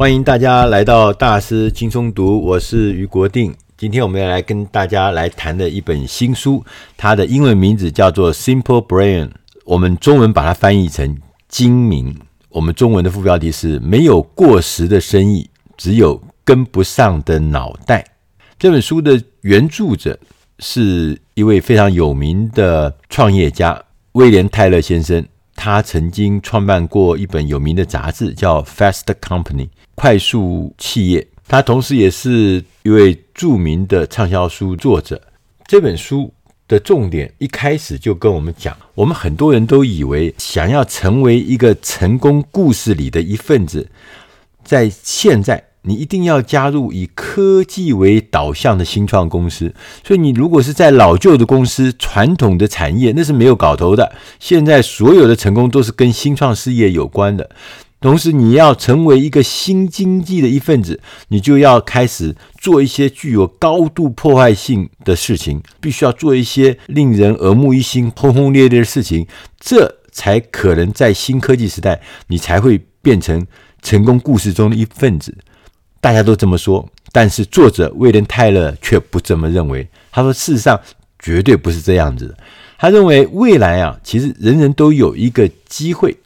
欢迎大家来到大师轻松读，我是于国定。今天我们要来跟大家来谈的一本新书，它的英文名字叫做《Simple Brain》，我们中文把它翻译成“精明”。我们中文的副标题是“没有过时的生意，只有跟不上的脑袋”。这本书的原著者是一位非常有名的创业家威廉·泰勒先生。他曾经创办过一本有名的杂志，叫《Fast Company》快速企业。他同时也是一位著名的畅销书作者。这本书的重点一开始就跟我们讲：我们很多人都以为，想要成为一个成功故事里的一份子，在现在。你一定要加入以科技为导向的新创公司，所以你如果是在老旧的公司、传统的产业，那是没有搞头的。现在所有的成功都是跟新创事业有关的。同时，你要成为一个新经济的一份子，你就要开始做一些具有高度破坏性的事情，必须要做一些令人耳目一新、轰轰烈烈的事情，这才可能在新科技时代，你才会变成成功故事中的一份子。大家都这么说，但是作者威廉·泰勒却不这么认为。他说：“事实上，绝对不是这样子的。他认为未来啊，其实人人都有一个机会，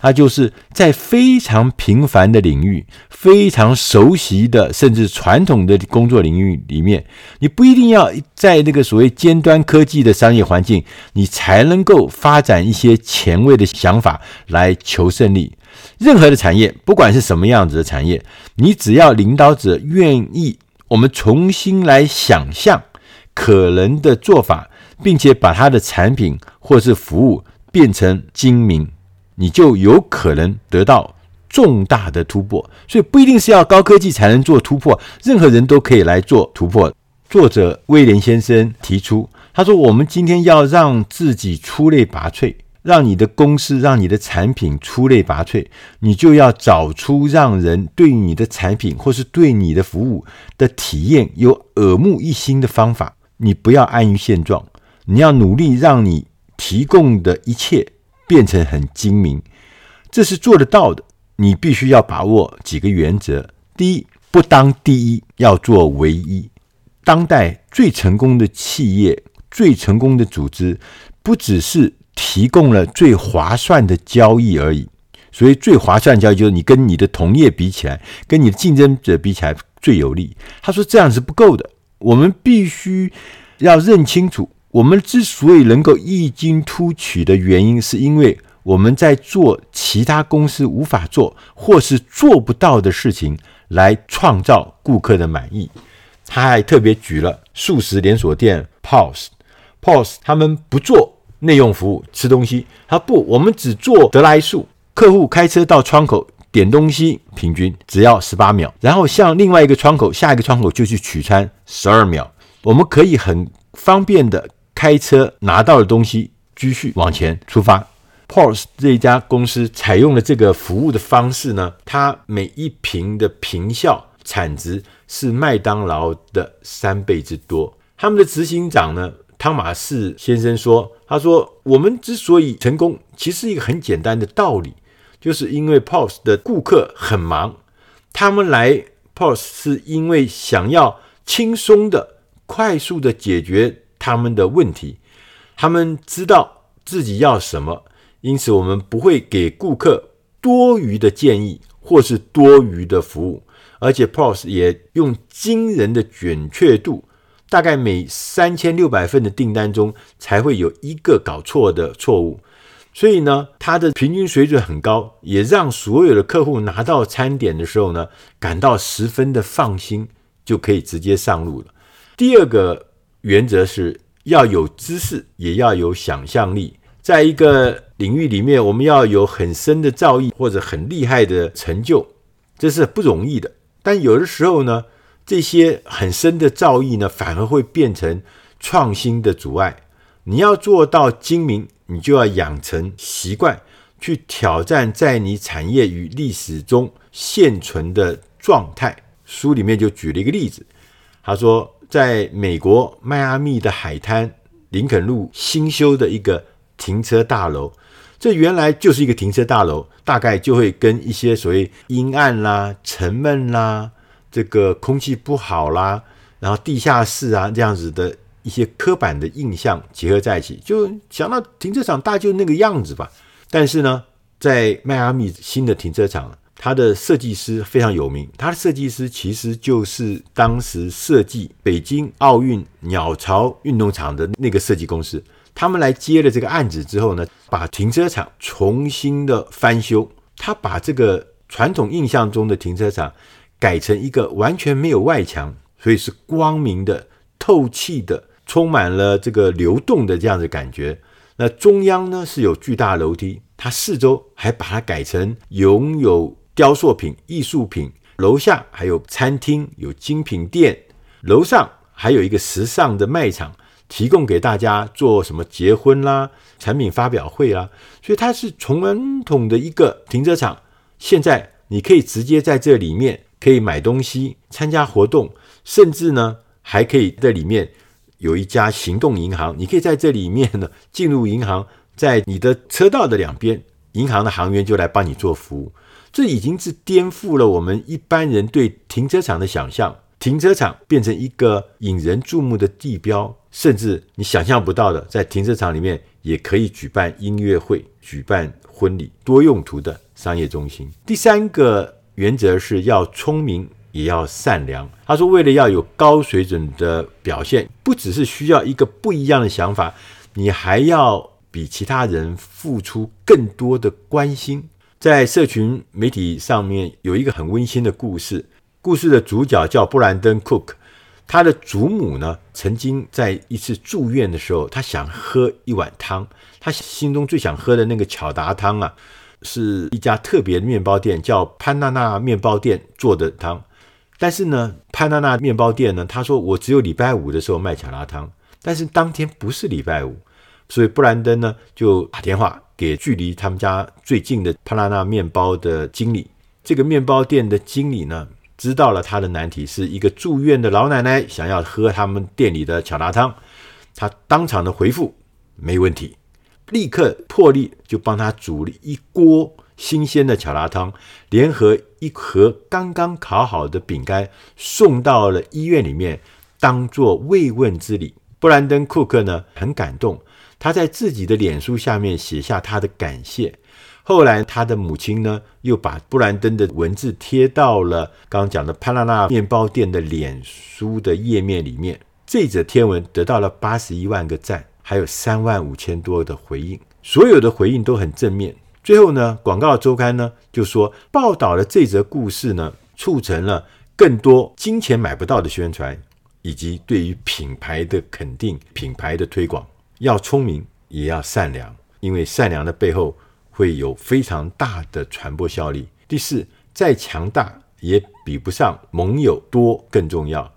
他就是在非常平凡的领域、非常熟悉的甚至传统的工作领域里面，你不一定要在那个所谓尖端科技的商业环境，你才能够发展一些前卫的想法来求胜利。”任何的产业，不管是什么样子的产业，你只要领导者愿意，我们重新来想象可能的做法，并且把他的产品或是服务变成精明，你就有可能得到重大的突破。所以不一定是要高科技才能做突破，任何人都可以来做突破。作者威廉先生提出，他说：“我们今天要让自己出类拔萃。”让你的公司、让你的产品出类拔萃，你就要找出让人对你的产品或是对你的服务的体验有耳目一新的方法。你不要安于现状，你要努力让你提供的一切变成很精明，这是做得到的。你必须要把握几个原则：第一，不当第一，要做唯一。当代最成功的企业、最成功的组织，不只是提供了最划算的交易而已，所以最划算的交易就是你跟你的同业比起来，跟你的竞争者比起来最有利。他说这样是不够的，我们必须要认清楚，我们之所以能够异军突起的原因，是因为我们在做其他公司无法做或是做不到的事情，来创造顾客的满意。他还特别举了速食连锁店 POS，POS 他们不做。内用服务吃东西，他不，我们只做得来速。客户开车到窗口点东西，平均只要十八秒，然后向另外一个窗口，下一个窗口就去取餐，十二秒。我们可以很方便的开车拿到的东西，继续往前出发。POS 这一家公司采用了这个服务的方式呢，它每一瓶的坪效产值是麦当劳的三倍之多。他们的执行长呢，汤马士先生说：“他说，我们之所以成功，其实一个很简单的道理，就是因为 POS 的顾客很忙，他们来 POS 是因为想要轻松的、快速的解决他们的问题。他们知道自己要什么，因此我们不会给顾客多余的建议或是多余的服务，而且 POS 也用惊人的准确度。”大概每三千六百份的订单中才会有一个搞错的错误，所以呢，它的平均水准很高，也让所有的客户拿到餐点的时候呢，感到十分的放心，就可以直接上路了。第二个原则是要有知识，也要有想象力。在一个领域里面，我们要有很深的造诣或者很厉害的成就，这是不容易的。但有的时候呢，这些很深的造诣呢，反而会变成创新的阻碍。你要做到精明，你就要养成习惯，去挑战在你产业与历史中现存的状态。书里面就举了一个例子，他说，在美国迈阿密的海滩林肯路新修的一个停车大楼，这原来就是一个停车大楼，大概就会跟一些所谓阴暗啦、沉闷啦、这个空气不好啦，然后地下室啊这样子的一些刻板的印象结合在一起，就想到停车场大就那个样子吧。但是呢，在迈阿密新的停车场，它的设计师非常有名，他的设计师其实就是当时设计北京奥运鸟巢运动场的那个设计公司。他们来接了这个案子之后呢，把停车场重新的翻修。他把这个传统印象中的停车场改成一个完全没有外墙，所以是光明的、透气的，充满了这个流动的这样的感觉。那中央呢是有巨大楼梯，它四周还把它改成拥有雕塑品、艺术品，楼下还有餐厅、有精品店，楼上还有一个时尚的卖场。提供给大家做什么结婚啦、产品发表会啦，所以它是传统的一个停车场。现在你可以直接在这里面可以买东西、参加活动，甚至呢还可以在里面有一家行动银行，你可以在这里面呢进入银行，在你的车道的两边，银行的行员就来帮你做服务。这已经是颠覆了我们一般人对停车场的想象。停车场变成一个引人注目的地标，甚至你想象不到的，在停车场里面也可以举办音乐会、举办婚礼，多用途的商业中心。第三个原则是要聪明，也要善良。他说，为了要有高水准的表现，不只是需要一个不一样的想法，你还要比其他人付出更多的关心。在社群媒体上面有一个很温馨的故事。故事的主角叫布兰登·库克，他的祖母呢，曾经在一次住院的时候，他想喝一碗汤，他心中最想喝的那个巧达汤啊，是一家特别的面包店，叫潘娜娜面包店做的汤。但是呢，潘娜娜面包店呢，他说我只有礼拜五的时候卖巧达汤，但是当天不是礼拜五，所以布兰登呢就打电话给距离他们家最近的潘娜娜面包的经理，这个面包店的经理呢。知道了他的难题，是一个住院的老奶奶想要喝他们店里的巧达汤，他当场的回复没问题，立刻破例就帮他煮了一锅新鲜的巧达汤，联合一盒刚刚烤好的饼干送到了医院里面，当做慰问之礼。布兰登·库克呢很感动，他在自己的脸书下面写下他的感谢。后来，他的母亲呢，又把布兰登的文字贴到了刚刚讲的潘娜娜面包店的脸书的页面里面。这则天文得到了八十一万个赞，还有三万五千多的回应，所有的回应都很正面。最后呢，广告周刊呢就说，报道了这则故事呢，促成了更多金钱买不到的宣传，以及对于品牌的肯定、品牌的推广。要聪明，也要善良，因为善良的背后。会有非常大的传播效力。第四，再强大也比不上盟友多更重要。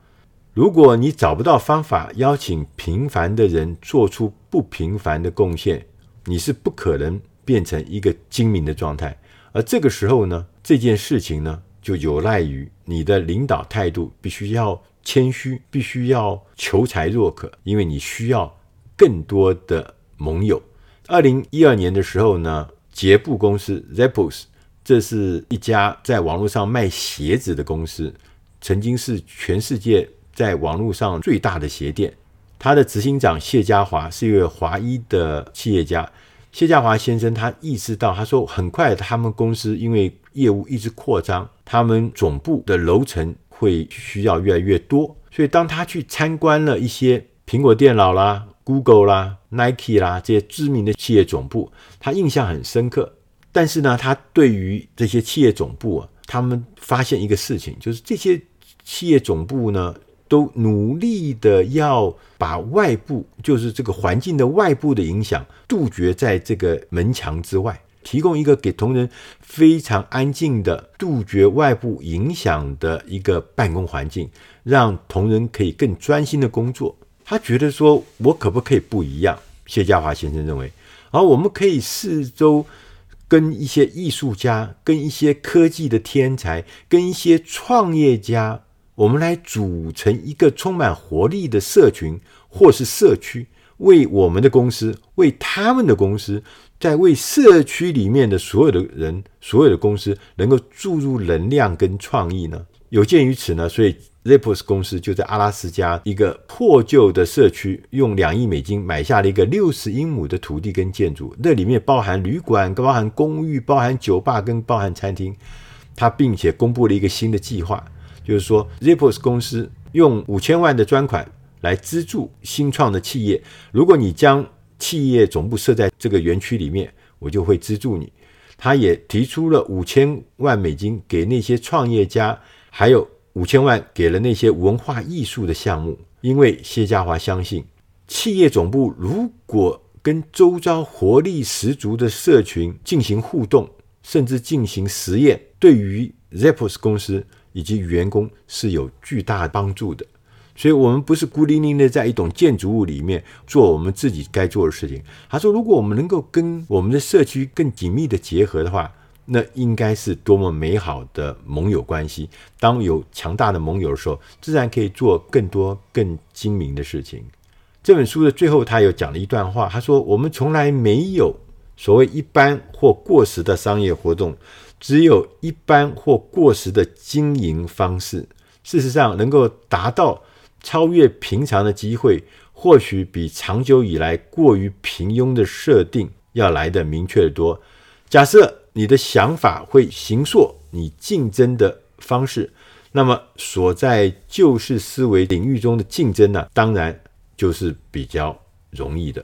如果你找不到方法邀请平凡的人做出不平凡的贡献，你是不可能变成一个精明的状态。而这个时候呢，这件事情呢，就有赖于你的领导态度必须要谦虚，必须要求才若渴，因为你需要更多的盟友。二零一二年的时候呢，杰布公司 Zappos，这是一家在网络上卖鞋子的公司，曾经是全世界在网络上最大的鞋店。他的执行长谢家华是一位华裔的企业家。谢家华先生他意识到，他说很快他们公司因为业务一直扩张，他们总部的楼层会需要越来越多，所以当他去参观了一些苹果电脑啦。Google 啦、Nike 啦这些知名的企业总部，他印象很深刻。但是呢，他对于这些企业总部啊，他们发现一个事情，就是这些企业总部呢，都努力的要把外部，就是这个环境的外部的影响杜绝在这个门墙之外，提供一个给同仁非常安静的、杜绝外部影响的一个办公环境，让同仁可以更专心的工作。他觉得说，我可不可以不一样？谢家华先生认为，而我们可以四周跟一些艺术家、跟一些科技的天才、跟一些创业家，我们来组成一个充满活力的社群或是社区，为我们的公司、为他们的公司在为社区里面的所有的人、所有的公司能够注入能量跟创意呢？有鉴于此呢，所以 Zippos 公司就在阿拉斯加一个破旧的社区，用两亿美金买下了一个六十英亩的土地跟建筑，那里面包含旅馆、包含公寓、包含酒吧跟包含餐厅。他并且公布了一个新的计划，就是说，Zippos 公司用五千万的专款来资助新创的企业。如果你将企业总部设在这个园区里面，我就会资助你。他也提出了五千万美金给那些创业家。还有五千万给了那些文化艺术的项目，因为谢家华相信，企业总部如果跟周遭活力十足的社群进行互动，甚至进行实验，对于 Zappos 公司以及员工是有巨大帮助的。所以，我们不是孤零零的在一栋建筑物里面做我们自己该做的事情。他说，如果我们能够跟我们的社区更紧密的结合的话，那应该是多么美好的盟友关系！当有强大的盟友的时候，自然可以做更多更精明的事情。这本书的最后，他有讲了一段话，他说：“我们从来没有所谓一般或过时的商业活动，只有一般或过时的经营方式。事实上，能够达到超越平常的机会，或许比长久以来过于平庸的设定要来得明确得多。假设。”你的想法会形塑你竞争的方式，那么所在旧式思维领域中的竞争呢，当然就是比较容易的。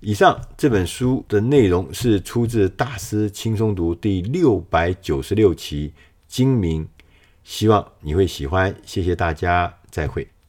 以上这本书的内容是出自《大师轻松读》第六百九十六期，精明，希望你会喜欢。谢谢大家，再会。